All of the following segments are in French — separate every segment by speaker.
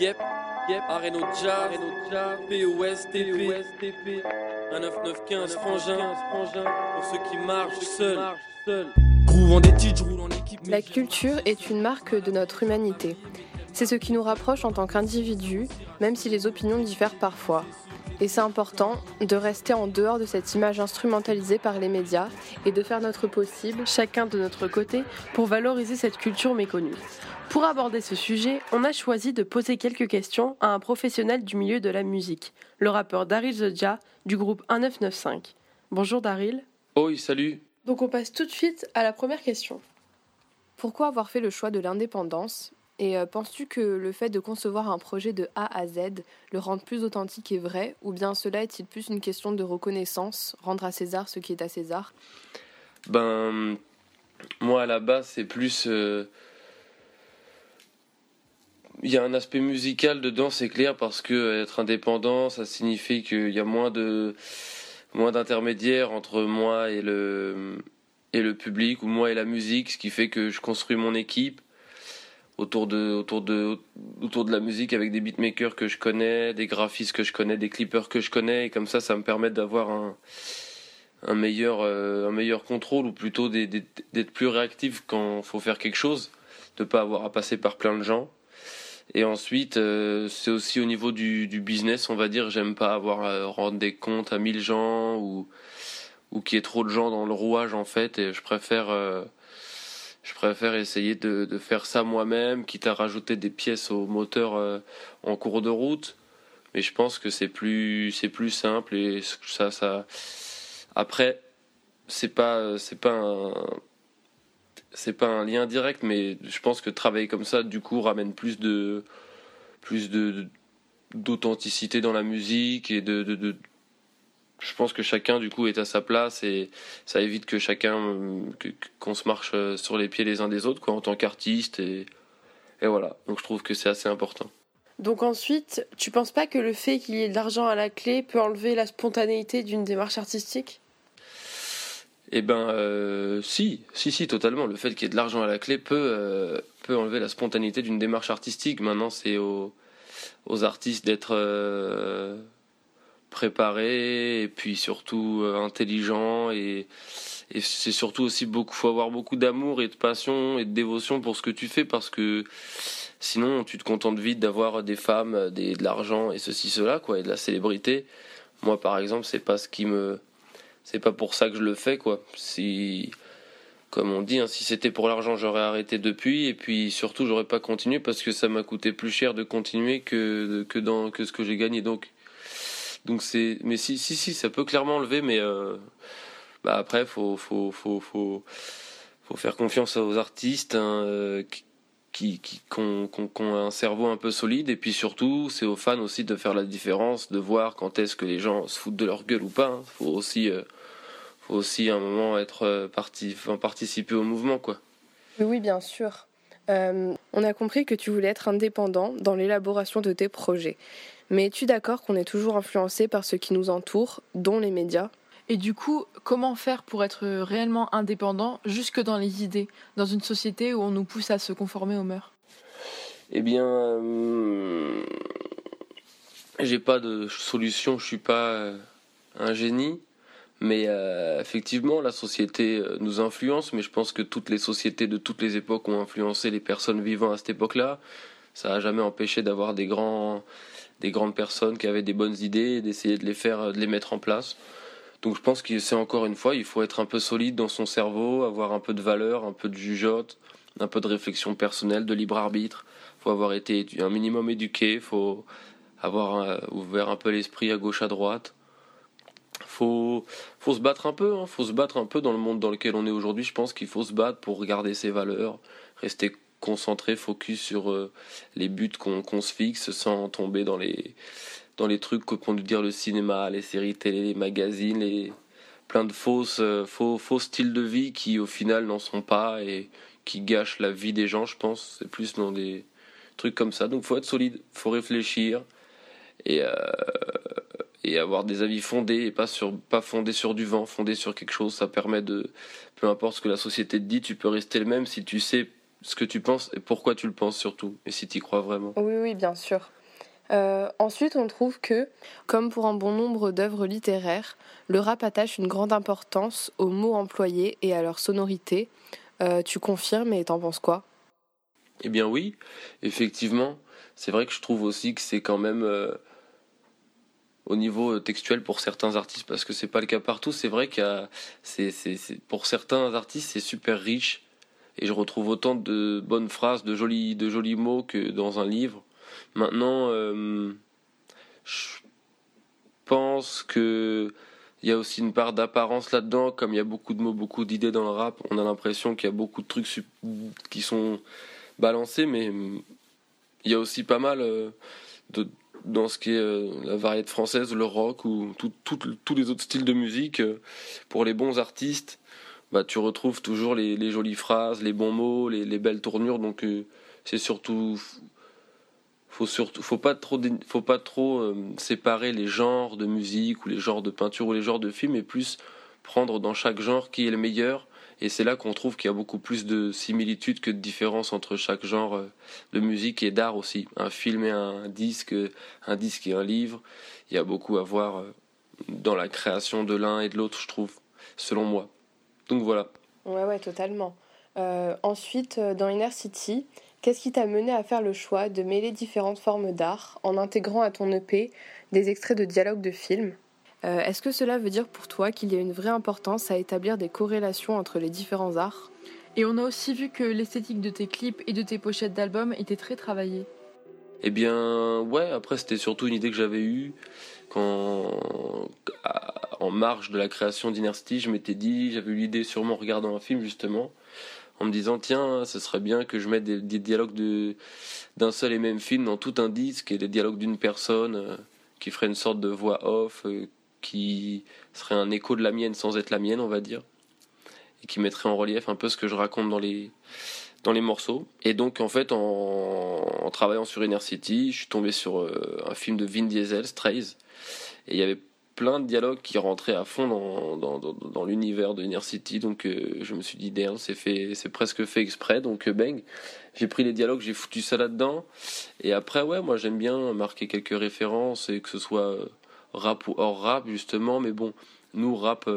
Speaker 1: Yep, yep, Areno Jazz, POS, TP, TP, 19915, frangin, frangin, pour ceux qui marchent seuls. Grouvant des titres, roule en équipe.
Speaker 2: La culture est une marque de notre humanité. C'est ce qui nous rapproche en tant qu'individus, même si les opinions diffèrent parfois. Et c'est important de rester en dehors de cette image instrumentalisée par les médias et de faire notre possible, chacun de notre côté, pour valoriser cette culture méconnue. Pour aborder ce sujet, on a choisi de poser quelques questions à un professionnel du milieu de la musique, le rappeur Daryl Zodja du groupe 1995. Bonjour Daryl.
Speaker 1: Oi, salut.
Speaker 2: Donc on passe tout de suite à la première question. Pourquoi avoir fait le choix de l'indépendance Et euh, penses-tu que le fait de concevoir un projet de A à Z le rende plus authentique et vrai? Ou bien cela est-il plus une question de reconnaissance, rendre à César ce qui est à César?
Speaker 1: Ben, moi à la base, c'est plus. euh, Il y a un aspect musical dedans, c'est clair, parce que être indépendant, ça signifie qu'il y a moins de moins d'intermédiaires entre moi et le et le public ou moi et la musique, ce qui fait que je construis mon équipe autour de autour de autour de la musique avec des beatmakers que je connais, des graphistes que je connais, des clippers que je connais, et comme ça, ça me permet d'avoir un un meilleur euh, un meilleur contrôle ou plutôt d'être plus réactif quand faut faire quelque chose, de pas avoir à passer par plein de gens. Et ensuite, euh, c'est aussi au niveau du, business, on va dire, j'aime pas avoir à rendre des comptes à 1000 gens ou, ou qu'il y ait trop de gens dans le rouage en fait. Et je préfère, euh, je préfère essayer de, faire ça moi-même, quitte à rajouter des pièces au moteur euh, en cours de route. Mais je pense que c'est plus, c'est plus simple et ça, ça. Après, c'est pas, c'est pas un, c'est pas un lien direct, mais je pense que travailler comme ça, du coup, ramène plus de, plus de, d'authenticité dans la musique et de, de, de- je pense que chacun, du coup, est à sa place et ça évite que chacun, euh, qu'on se marche euh, sur les pieds les uns des autres, quoi, en tant qu'artiste et, et voilà. Donc je trouve que c'est assez important.
Speaker 2: Donc ensuite, tu penses pas que le fait qu'il y ait de l'argent à la clé peut enlever la spontanéité d'une démarche artistique?
Speaker 1: Eh ben, euh, si, si, si, totalement. Le fait qu'il y ait de l'argent à la clé peut, euh, peut enlever la spontanéité d'une démarche artistique. Maintenant, c'est aux, aux artistes d'être euh, préparés et puis surtout euh, intelligents et, et c'est surtout aussi beaucoup, faut avoir beaucoup d'amour et de passion et de dévotion pour ce que tu fais parce que sinon tu te contentes vite d'avoir des femmes, des, de l'argent et ceci, cela, quoi, et de la célébrité. Moi, par exemple, c'est pas ce qui me, c'est pas pour ça que je le fais quoi. Si comme on dit, hein, si c'était pour l'argent, j'aurais arrêté depuis et puis surtout j'aurais pas continué parce que ça m'a coûté plus cher de continuer que que dans que ce que j'ai gagné donc donc c'est mais si si si ça peut clairement enlever mais euh, bah après faut faut faut faut faut faire confiance aux artistes hein, euh, qui qui qui ont, un cerveau un peu solide et puis surtout c'est aux fans aussi de faire la différence de voir quand est-ce que les gens se foutent de leur gueule ou pas hein. faut aussi euh, faut aussi à un moment être parti participer au mouvement quoi
Speaker 2: Oui, bien sûr. On a compris que tu voulais être indépendant dans l'élaboration de tes projets. Mais es-tu d'accord qu'on est toujours influencé par ce qui nous entoure, dont les médias?
Speaker 3: Et du coup, comment faire pour être réellement indépendant jusque dans les idées, dans une société où on nous pousse à se conformer aux mœurs?
Speaker 1: Eh bien, euh, j'ai pas de solution, je suis pas euh, un génie, mais euh, effectivement, la société nous influence, mais je pense que toutes les sociétés de toutes les époques ont influencé les personnes vivant à cette époque-là. Ça n'a jamais empêché d'avoir des grands, des grandes personnes qui avaient des bonnes idées et d'essayer de les faire, de les mettre en place. Donc je pense que c'est encore une fois, il faut être un peu solide dans son cerveau, avoir un peu de valeur, un peu de jugeote, un peu de réflexion personnelle, de libre arbitre faut avoir été un minimum éduqué, faut avoir euh, ouvert un peu l'esprit à gauche à droite. Faut faut se battre un peu, hein, faut se battre un peu dans le monde dans lequel on est aujourd'hui. Je pense qu'il faut se battre pour regarder ses valeurs, rester concentré, focus sur euh, les buts qu'on se fixe, sans tomber dans les dans les trucs que peut nous dire le cinéma, les séries télé, les magazines, les plein de fausses euh, faux faux styles de vie qui au final n'en sont pas et qui gâchent la vie des gens. Je pense c'est plus dans des trucs comme ça. Donc faut être solide, faut réfléchir et euh, et avoir des avis fondés et pas sur pas fondés sur du vent, fondés sur quelque chose. Ça permet de peu importe ce que la société te dit, tu peux rester le même si tu sais ce que tu penses et pourquoi tu le penses surtout, et si tu y crois vraiment.
Speaker 2: Oui, oui, bien sûr. Euh, ensuite, on trouve que, comme pour un bon nombre d'œuvres littéraires, le rap attache une grande importance aux mots employés et à leur sonorité. Euh, tu confirmes et t'en penses quoi?
Speaker 1: Eh bien oui, effectivement. C'est vrai que je trouve aussi que c'est quand même euh, au niveau textuel pour certains artistes, parce que c'est pas le cas partout. C'est vrai c'est, pour certains artistes, c'est super riche. Et je retrouve autant de bonnes phrases, de jolis, de jolis mots que dans un livre. Maintenant, euh, je pense que il y a aussi une part d'apparence là-dedans, comme il y a beaucoup de mots, beaucoup d'idées dans le rap. On a l'impression qu'il y a beaucoup de trucs qui sont balancés, mais il y a aussi pas mal euh, de, dans ce qui est euh, la variété française, le rock ou tous les autres styles de musique. pour les bons artistes, bah, tu retrouves toujours les, jolies phrases, les bons mots, les, les belles tournures. Donc c'est surtout faut surtout faut pas trop faut pas trop euh, séparer les genres de musique ou les genres de peinture ou les genres de films mais plus prendre dans chaque genre qui est le meilleur et c'est là qu'on trouve qu'il y a beaucoup plus de similitudes que de différences entre chaque genre euh, de musique et d'art aussi un film et un disque un disque et un livre il y a beaucoup à voir euh, dans la création de l'un et de l'autre je trouve selon moi donc voilà.
Speaker 2: Ouais ouais totalement. Ensuite dans Inner City Qu'est-ce qui t'a mené à faire le choix de mêler différentes formes d'art en intégrant à ton EP des extraits de dialogues de films? Euh, Est-ce que cela veut dire pour toi qu'il y a une vraie importance à établir des corrélations entre les différents arts?
Speaker 3: Et on a aussi vu que l'esthétique de tes clips et de tes pochettes d'albums était très travaillée.
Speaker 1: Eh bien, ouais, après c'était surtout une idée que j'avais eue quand, en marge de la création d'Inercity, je m'étais dit, j'avais eu l'idée sûrement en regardant un film justement, en me disant tiens, ce serait bien que je mette des, dialogues de, d'un seul et même film dans tout un disque et des dialogues d'une personne euh, qui ferait une sorte de voix off euh, qui serait un écho de la mienne sans être la mienne, on va dire, et qui mettrait en relief un peu ce que je raconte dans les dans les morceaux. Et donc en fait, en, travaillant sur Inner City, je suis tombé sur euh, un film de Vin Diesel, Strays, et il y avait plein de dialogues qui rentraient à fond dans, dans, l'univers de Inner City. Donc euh, je me suis dit, damn, c'est fait, c'est presque fait exprès. Donc euh, bang, j'ai pris les dialogues, j'ai foutu ça là-dedans. Et après, ouais, moi j'aime bien marquer quelques références et que ce soit rap ou hors rap justement. Mais bon, nous rap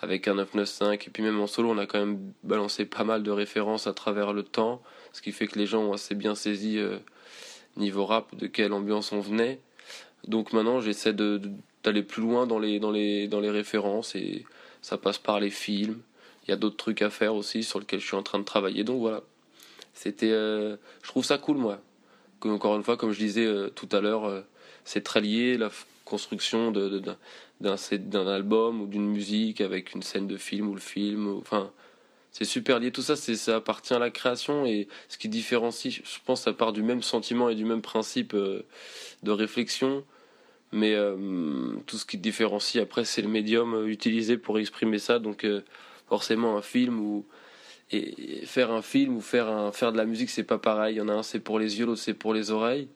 Speaker 1: avec un 995 et puis même en solo, on a quand même balancé pas mal de références à travers le temps, ce qui fait que les gens ont assez bien saisi niveau rap de quelle ambiance on venait. Donc maintenant, j'essaie d'aller plus loin dans les, dans, les, dans les références et ça passe par les films. Il y a d'autres trucs à faire aussi sur lesquels je suis en train de travailler. Donc voilà, c'était, euh, je trouve ça cool moi. Encore une fois, comme je disais euh, tout à l'heure, euh, c'est très lié construction d'un, album ou d'une musique avec une scène de film ou le film. enfin, c'est super lié. Tout ça, c'est, ça appartient à la création et ce qui différencie, je pense, ça part du même sentiment et du même principe de réflexion mais euh, tout ce qui différencie après c'est le médium euh, utilisé pour exprimer ça donc euh, forcément un film ou faire un film ou faire un faire de la musique c'est pas pareil il y en a un c'est pour les yeux l'autre c'est pour les oreilles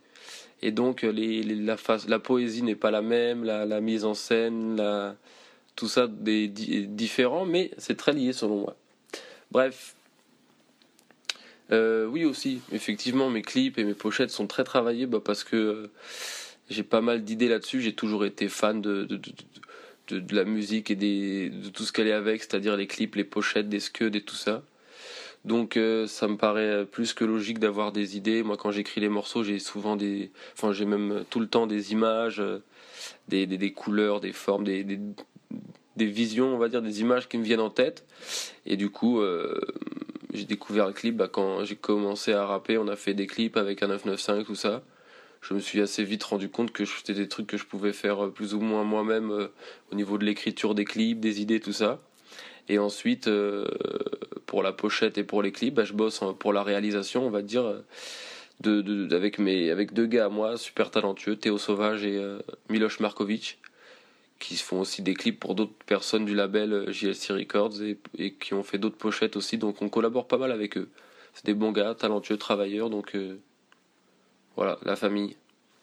Speaker 1: et donc les, la poésie n'est pas la même la, mise en scène tout ça est différent mais c'est très lié selon moi bref oui aussi effectivement mes clips et mes pochettes sont très travaillés bah, parce que j'ai pas mal d'idées là-dessus. J'ai toujours été fan de, la musique et de tout ce qu'elle est avec, c'est-à-dire les clips, les pochettes, des scuds et tout ça. Donc euh, ça me paraît plus que logique d'avoir des idées. Moi, quand j'écris les morceaux, j'ai souvent des, enfin j'ai même tout le temps des images, euh, des, des, des couleurs, des formes, des, des, des, visions, on va dire, des images qui me viennent en tête. Et du coup, euh, j'ai découvert le clip bah, quand j'ai commencé à rapper. On a fait des clips avec un 995, tout ça je me suis assez vite rendu compte que c'était des trucs que je pouvais faire plus ou moins moi-même au niveau de l'écriture des clips, des idées, tout ça. Et ensuite, euh, pour la pochette et pour les clips, bah, je bosse pour la réalisation, on va dire, de, avec, mes, avec deux gars à moi, super talentueux, Théo Sauvage et Miloš Markovic, qui font aussi des clips pour d'autres personnes du label JLC Records et, et qui ont fait d'autres pochettes aussi. Donc on collabore pas mal avec eux. C'est des bons gars, talentueux, travailleurs, donc voilà, la famille.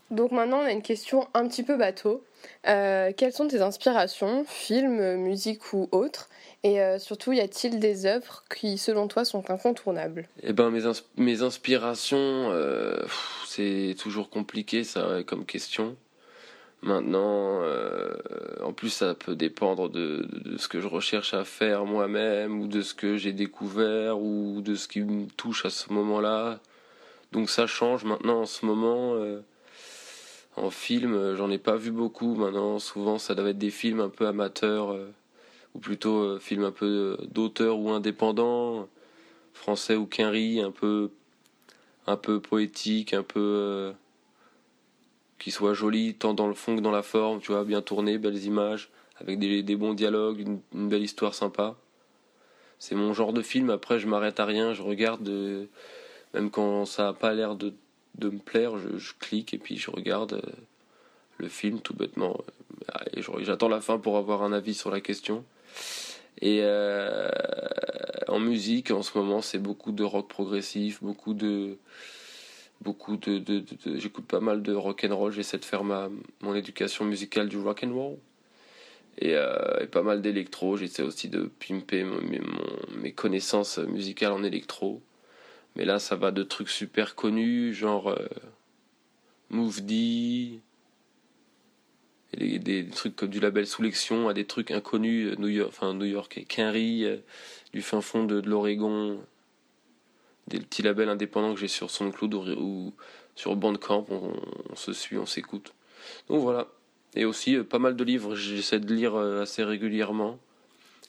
Speaker 2: Donc maintenant, on a une question un petit peu bateau. Euh, quelles sont tes inspirations, films, musique ou autres? Et euh, surtout, y a-t-il des œuvres qui, selon toi, sont incontournables?
Speaker 1: Eh ben, mes, mes inspirations, euh, c'est toujours compliqué ça comme question. Maintenant, en plus, ça peut dépendre de, de, ce que je recherche à faire moi-même, ou de ce que j'ai découvert, ou de ce qui me touche à ce moment-là. Donc ça change maintenant en ce moment. En film, euh, j'en ai pas vu beaucoup maintenant. Souvent, ça doit être des films un peu amateurs, euh, ou plutôt euh, films un peu d'auteur ou indépendants, français ou quinri, un peu, un peu poétique, un peu qui soit joli tant dans le fond que dans la forme, tu vois, bien tourné, belles images, avec des, bons dialogues, une, belle histoire sympa. C'est mon genre de film. Après, je m'arrête à rien, je regarde, même quand ça a pas l'air de de me plaire, je, clique et puis je regarde euh, le film tout bêtement. Et j'attends la fin pour avoir un avis sur la question. Et euh, en musique, en ce moment, c'est beaucoup de rock progressif, beaucoup de, beaucoup de, j'écoute pas mal de rock and roll. J'essaie de faire ma mon éducation musicale du rock and roll et, euh, pas mal d'électro. J'essaie aussi de pimper mes connaissances musicales en électro. Mais là, ça va de trucs super connus, genre euh, Move D, et des, trucs comme du label Soulection à des trucs inconnus, euh, New York, enfin New York et Quinry, euh, du fin fond de, l'Oregon, des petits labels indépendants que j'ai sur SoundCloud ou, ou sur Bandcamp, on, on se suit, on s'écoute. Donc voilà. Et aussi pas mal de livres, j'essaie de lire assez régulièrement.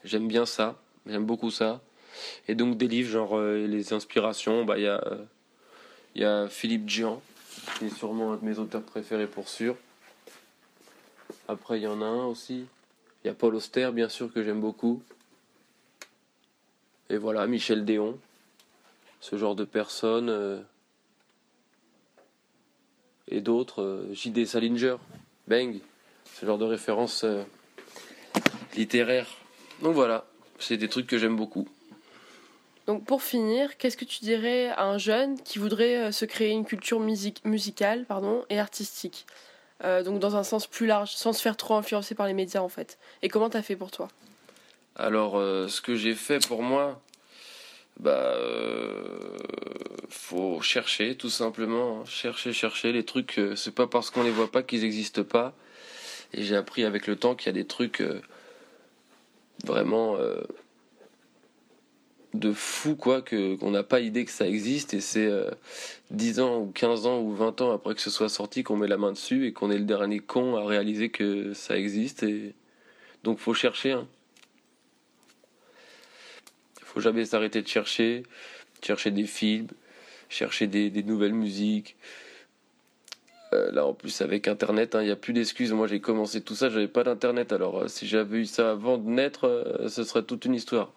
Speaker 1: J'aime bien ça, j'aime beaucoup ça. Et donc des livres, genre euh, les inspirations, bah, il y, a, y a Philippe Gian, qui est sûrement un de mes auteurs préférés pour sûr. Après, il y en a un aussi. Il y a Paul Auster, bien sûr, que j'aime beaucoup. Et voilà, Michel Déon. Ce genre de personnes. Euh, et d'autres. Euh, J.D. Salinger. Bang. Ce genre de références littéraires. Donc voilà, c'est des trucs que j'aime beaucoup.
Speaker 2: Donc pour finir, qu'est-ce que tu dirais à un jeune qui voudrait euh, se créer une culture musicale pardon, et artistique? Euh, Donc dans un sens plus large, sans se faire trop influencer par les médias en fait. Et comment t'as fait pour toi?
Speaker 1: Alors euh, ce que j'ai fait pour moi, bah faut chercher tout simplement, hein. chercher, chercher les trucs. c'est pas parce qu'on les voit pas qu'ils n'existent pas. Et j'ai appris avec le temps qu'il y a des trucs vraiment de fou quoi que qu'on n'a pas idée que ça existe et c'est 10 euh, ans ou 15 ans ou 20 ans après que ce soit sorti qu'on met la main dessus et qu'on est le dernier con à réaliser que ça existe et donc faut chercher hein. faut jamais s'arrêter de chercher chercher des films chercher des, nouvelles musiques. Euh, là en plus avec internet il hein, n'y a plus d'excuses. Moi j'ai commencé tout ça j'avais pas d'internet. Alors euh, si j'avais eu ça avant de naître ce serait toute une histoire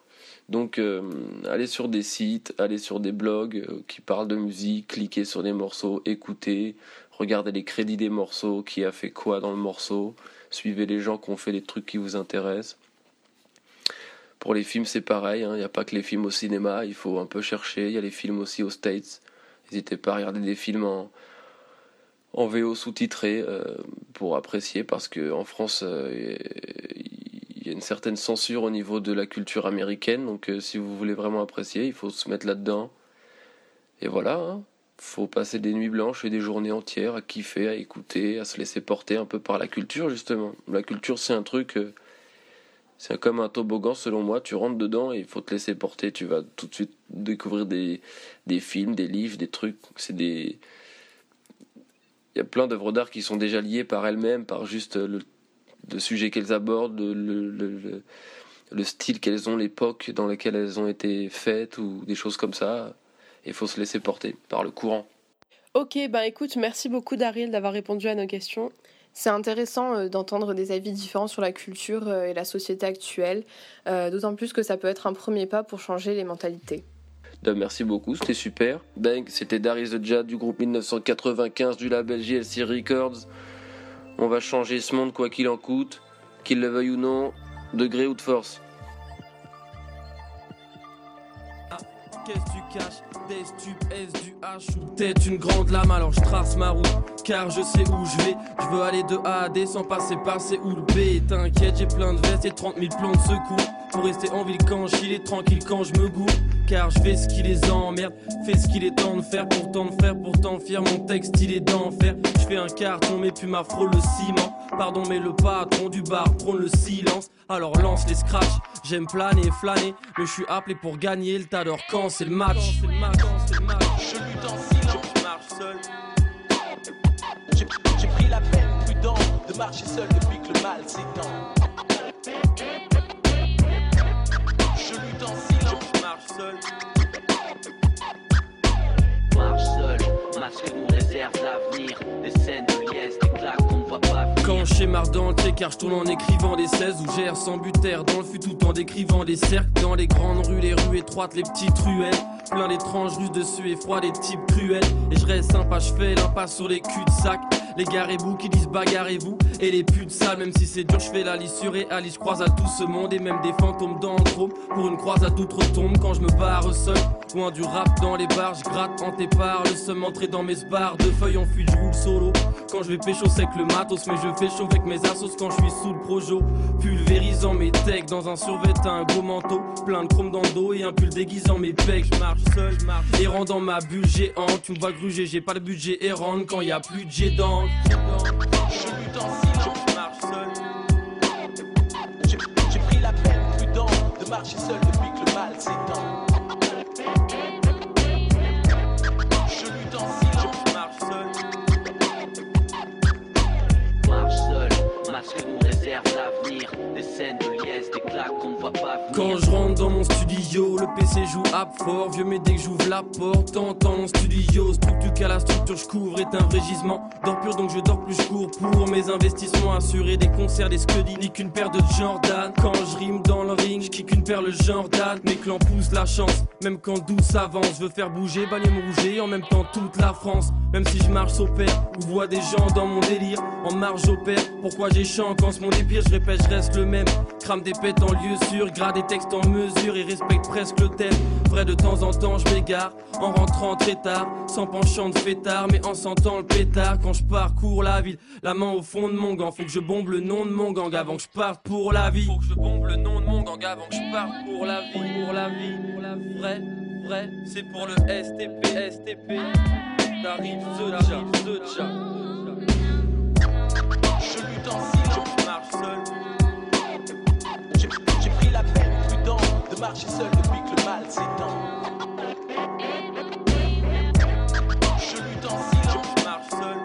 Speaker 1: donc, euh, allez sur des sites, allez sur des blogs euh, qui parlent de musique, cliquez sur des morceaux, écoutez, regardez les crédits des morceaux, qui a fait quoi dans le morceau, suivez les gens qui ont fait des trucs qui vous intéressent. Pour les films, c'est pareil, hein. il n'y a pas que les films au cinéma, il faut un peu chercher, il y a les films aussi aux States. N'hésitez pas à regarder des films en, en VO sous-titré euh, pour apprécier parce qu'en France il une certaine censure au niveau de la culture américaine. Donc, euh, si vous voulez vraiment apprécier, il faut se mettre là-dedans. Et voilà, hein. faut passer des nuits blanches et des journées entières à kiffer, à écouter, à se laisser porter un peu par la culture, justement. La culture, c'est un truc. Euh, c'est comme un toboggan, selon moi. Tu rentres dedans et il faut te laisser porter. Tu vas tout de suite découvrir des, des films, des livres, des trucs. C'est des. Il y a plein d'œuvres d'art qui sont déjà liées par elles-mêmes, par juste le de sujets qu'elles abordent, le, le, style qu'elles ont, l'époque dans laquelle elles ont été faites ou des choses comme ça. Il faut se laisser porter par le courant.
Speaker 2: Ok, bah écoute, merci beaucoup Daryl d'avoir répondu à nos questions. C'est intéressant euh, d'entendre des avis différents sur la culture euh, et la société actuelle, euh, d'autant plus que ça peut être un premier pas pour changer les mentalités.
Speaker 1: merci beaucoup, c'était super. Bang, c'était Daryl The Jad du groupe 1995 du label JLC Records. On va changer ce monde quoi qu'il en coûte, qu'il le veuille ou non, de gré ou de force.
Speaker 4: Qu'est-ce que tu caches? Des stupes, S du H ou peut-être une grande lame? Alors je trace ma route car je sais où je vais. Je veux aller de A à D sans passer par C ou le B. T'inquiète j'ai plein de vestes et 30 000 plans de secours. Pour rester en ville quand je est tranquille quand je me goûte car je fais ce qui les emmerde Fais ce qu'il est temps de faire pourtant de faire. Pourtant fier Mon texte il est d'enfer. Je fais un carton mais puis ma frôle le ciment. Pardon mais le patron du bar prône le silence. Alors lance les scratchs J'aime planer et flâner Mais je suis appelé pour gagner. Le tas quand c'est le match. Je lutte en silence Je marche seul.
Speaker 5: J'ai pris la peine prudent De marcher seul depuis que le mal s'étend. Je lutte en silence Je marche seul.
Speaker 6: Marche seul, masque nous réserve l'avenir
Speaker 4: dans le car je tourne en écrivant des 16 ou gère sans terre dans le fut tout en décrivant des cercles dans les grandes rues, les rues étroites, les petites ruelles. Plein d'étranges russes dessus et froid, des types cruels. Et je reste sympa, je fais l'impasse sur les cul-de-sac. Les garez-vous qui disent bagarrez-vous. Et les putes sales, même si c'est dur, je fais la lissure et Ali, je croise à tout ce monde. Et même des fantômes dans. Pour une croisade d'outre-tombe quand je me barre seul. Loin du rap dans les bars, je gratte en tes. Le seum entré dans mes bars de feuilles en fuite, je roule solo. Quand je vais pécho, c'est le matos, mais je fais chaud avec mes assos quand je suis sous le projo. Pulvérisant mes techs dans un survêt, un gros manteau. Plein de chrome dans le dos et un pull déguisant mes pecs. Je marche seul, je marche. Errant dans ma bulle géante, tu me vois gruger, j'ai pas le budget errant quand y a plus de jet dans.
Speaker 5: Marcher seul
Speaker 6: l'avenir. Des claques qu'on voit pas.
Speaker 4: Quand je rentre dans mon studio, le PC joue à fort. Vieux, mais dès que j'ouvre la porte, t'entends mon studio. Structure qu'à la structure, je couvre est un vrai gisement. Dors pur, donc je dors plus, je cours pour mes investissements assurés. Des concerts, des scuddy, ni qu'une paire de Jordan. Quand je rime dans le ring, je kick une paire le Jordan. Mes clans poussent la chance, même quand douce avance. Je veux faire bouger, bagner me rouger, en même temps toute la France. Même si je marche au père, ou vois des gens dans mon délire. En marge au père, pourquoi j'ai chant quand ce monde est pire, je répète, je reste le même. Crame des pètes en lieu sûr, grade des textes en mesure et respecte presque le thème. Vrai de temps en temps, je m'égare en rentrant très tard, sans penchant de fêtard, mais en sentant le pétard quand je parcours la ville. La main au fond de mon gant, faut que je bombe le nom de mon gang avant que je parte pour la vie. Faut que je bombe le nom de mon gang avant que je parte pour la vie, pour la vie, pour la vie. Vrai, vrai, c'est pour le STP, STP. T'arrives, ce chat, ce.
Speaker 5: Je lutte en silence, je marche seul. Marcher seul depuis que le mal s'étend. Je lutte en silence, marche seul.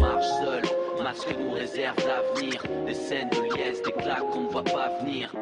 Speaker 6: Marche seul, masque nous réserve l'avenir. Des scènes de liesse, des claques qu'on ne voit pas venir.